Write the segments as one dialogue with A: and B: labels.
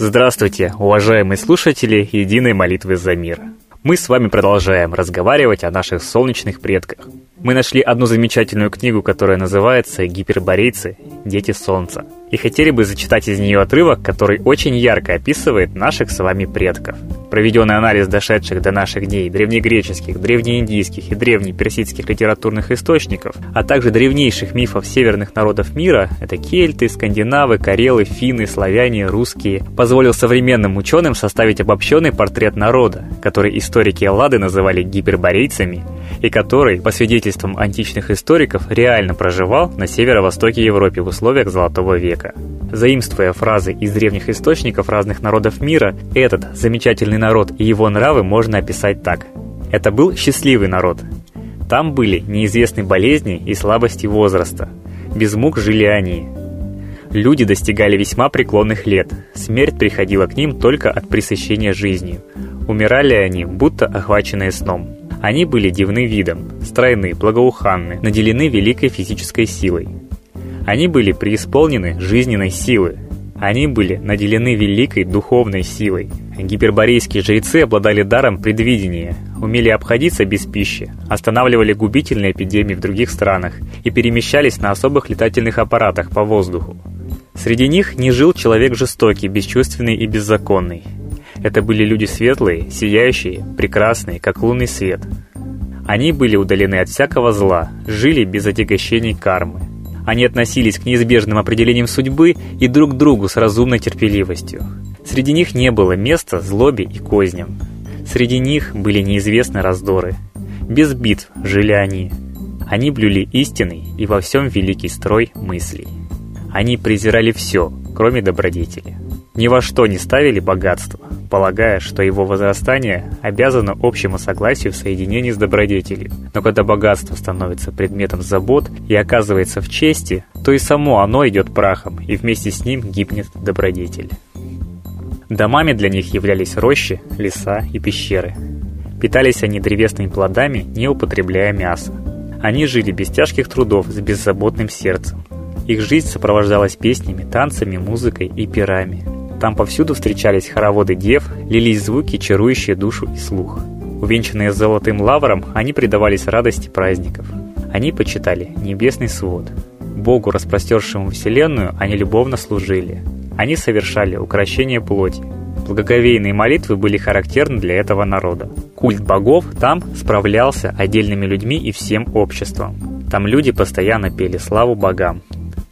A: Здравствуйте, уважаемые слушатели Единой молитвы за мир. Мы с вами продолжаем разговаривать о наших солнечных предках. Мы нашли одну замечательную книгу, которая называется «Гиперборейцы. Дети Солнца» и хотели бы зачитать из нее отрывок, который очень ярко описывает наших с вами предков. Проведенный анализ дошедших до наших дней древнегреческих, древнеиндийских и древнеперсидских литературных источников, а также древнейших мифов северных народов мира, это кельты, скандинавы, карелы, финны, славяне, русские, позволил современным ученым составить обобщенный портрет народа, который историки Эллады называли гиперборейцами, и который, по свидетельствам античных историков, реально проживал на северо-востоке Европы в условиях Золотого века. Заимствуя фразы из древних источников разных народов мира, этот замечательный народ и его нравы можно описать так. Это был счастливый народ. Там были неизвестны болезни и слабости возраста. Без мук жили они. Люди достигали весьма преклонных лет. Смерть приходила к ним только от пресыщения жизнью. Умирали они, будто охваченные сном. Они были дивны видом, стройны, благоуханны, наделены великой физической силой. Они были преисполнены жизненной силы. Они были наделены великой духовной силой. Гиперборейские жрецы обладали даром предвидения, умели обходиться без пищи, останавливали губительные эпидемии в других странах и перемещались на особых летательных аппаратах по воздуху. Среди них не жил человек жестокий, бесчувственный и беззаконный. Это были люди светлые, сияющие, прекрасные, как лунный свет. Они были удалены от всякого зла, жили без отягощений кармы. Они относились к неизбежным определениям судьбы и друг к другу с разумной терпеливостью. Среди них не было места злобе и козням. Среди них были неизвестны раздоры. Без битв жили они. Они блюли истинный и во всем великий строй мыслей. Они презирали все, кроме добродетели. Ни во что не ставили богатство, полагая, что его возрастание обязано общему согласию в соединении с добродетелью. Но когда богатство становится предметом забот и оказывается в чести, то и само оно идет прахом, и вместе с ним гибнет добродетель. Домами для них являлись рощи, леса и пещеры. Питались они древесными плодами, не употребляя мяса. Они жили без тяжких трудов, с беззаботным сердцем. Их жизнь сопровождалась песнями, танцами, музыкой и пирами. Там повсюду встречались хороводы дев, лились звуки, чарующие душу и слух. Увенчанные золотым лавром, они предавались радости праздников. Они почитали небесный свод. Богу, распростершему вселенную, они любовно служили. Они совершали укращение плоти. Благоговейные молитвы были характерны для этого народа. Культ богов там справлялся отдельными людьми и всем обществом. Там люди постоянно пели славу богам,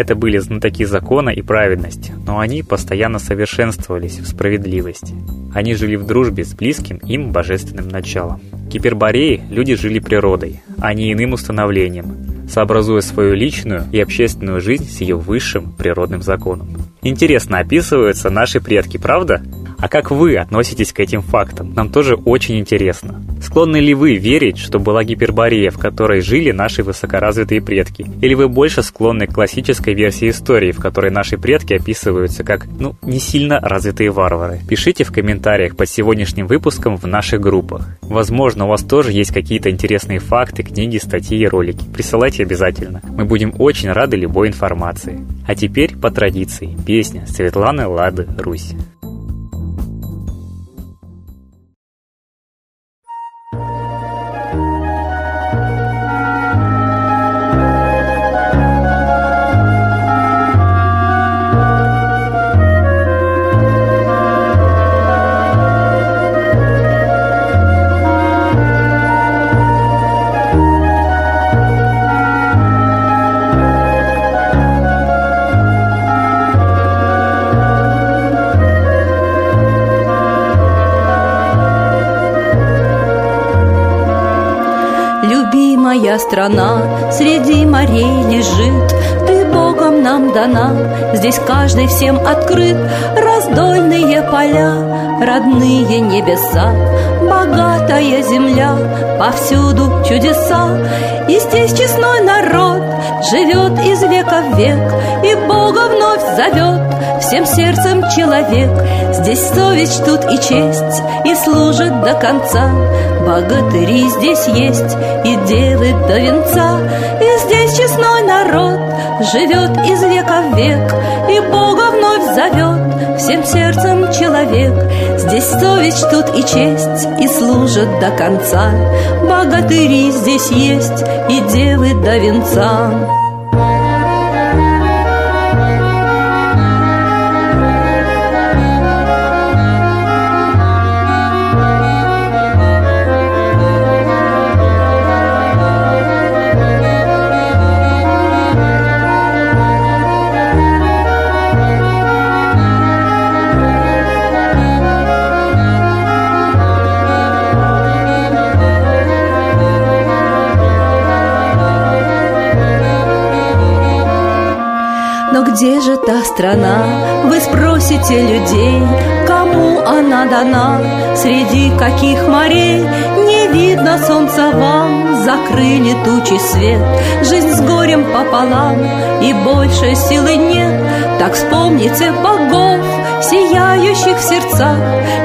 A: это были знатоки закона и праведности, но они постоянно совершенствовались в справедливости. Они жили в дружбе с близким им божественным началом. Кипербореи люди жили природой, а не иным установлением, сообразуя свою личную и общественную жизнь с ее высшим природным законом. Интересно описываются наши предки, правда? А как вы относитесь к этим фактам? Нам тоже очень интересно. Склонны ли вы верить, что была гиперборея, в которой жили наши высокоразвитые предки? Или вы больше склонны к классической версии истории, в которой наши предки описываются как, ну, не сильно развитые варвары? Пишите в комментариях под сегодняшним выпуском в наших группах. Возможно, у вас тоже есть какие-то интересные факты, книги, статьи и ролики. Присылайте обязательно. Мы будем очень рады любой информации. А теперь, по традиции, песня Светланы Лады Русь.
B: Страна среди морей лежит. Ты Богом нам дана, здесь каждый всем открыт. Раздольные поля, родные небеса Богатая земля, повсюду чудеса. И здесь честной народ живет из века в век И Бога вновь зовет всем сердцем человек Здесь совесть тут и честь, и служит до конца Богатыри здесь есть, и девы до венца И здесь честной народ живет из века в век И Бога вновь зовет всем сердцем человек. Здесь совесть тут и честь, и служат до конца. Богатыри здесь есть, и девы до венца. Где же та страна? Вы спросите людей, кому она дана? Среди каких морей не видно солнца вам? Закрыли тучи свет, жизнь с горем пополам, И больше силы нет, так вспомните богов, Сияющих в сердцах,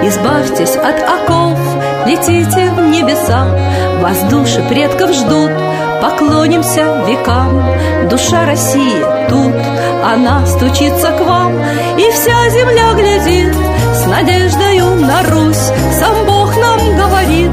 B: избавьтесь от оков, Летите в небеса, вас души предков ждут, Поклонимся векам, душа России тут, она стучится к вам, и вся земля глядит с надеждою на Русь. Сам Бог нам говорит,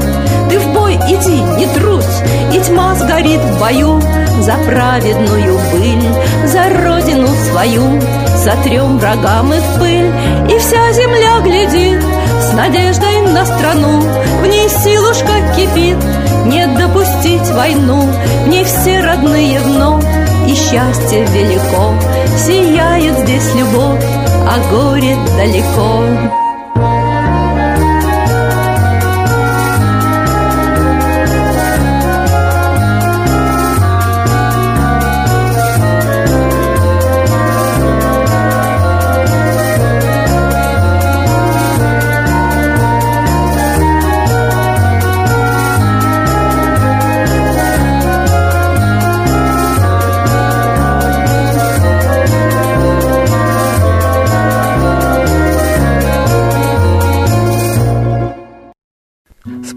B: ты в бой иди, не трусь, и тьма сгорит в бою за праведную быль, за родину свою, сотрем врагам и в пыль, и вся земля глядит с надеждой на страну, в ней силушка кипит, не войну, в ней все родные вновь и счастье велико, Сияет здесь любовь, а горе далеко.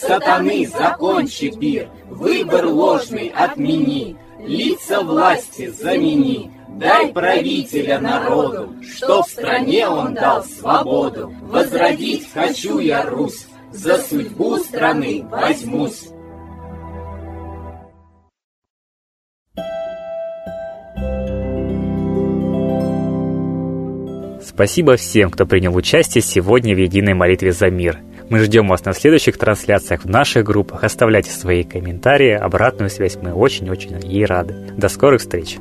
C: Сатаны, закончи пир, Выбор ложный отмени, Лица власти замени, Дай правителя народу, что в стране он дал свободу. Возродить хочу я Русь, за судьбу страны возьмусь.
A: Спасибо всем, кто принял участие сегодня в единой молитве за мир. Мы ждем вас на следующих трансляциях в наших группах. Оставляйте свои комментарии, обратную связь. Мы очень-очень ей рады. До скорых встреч!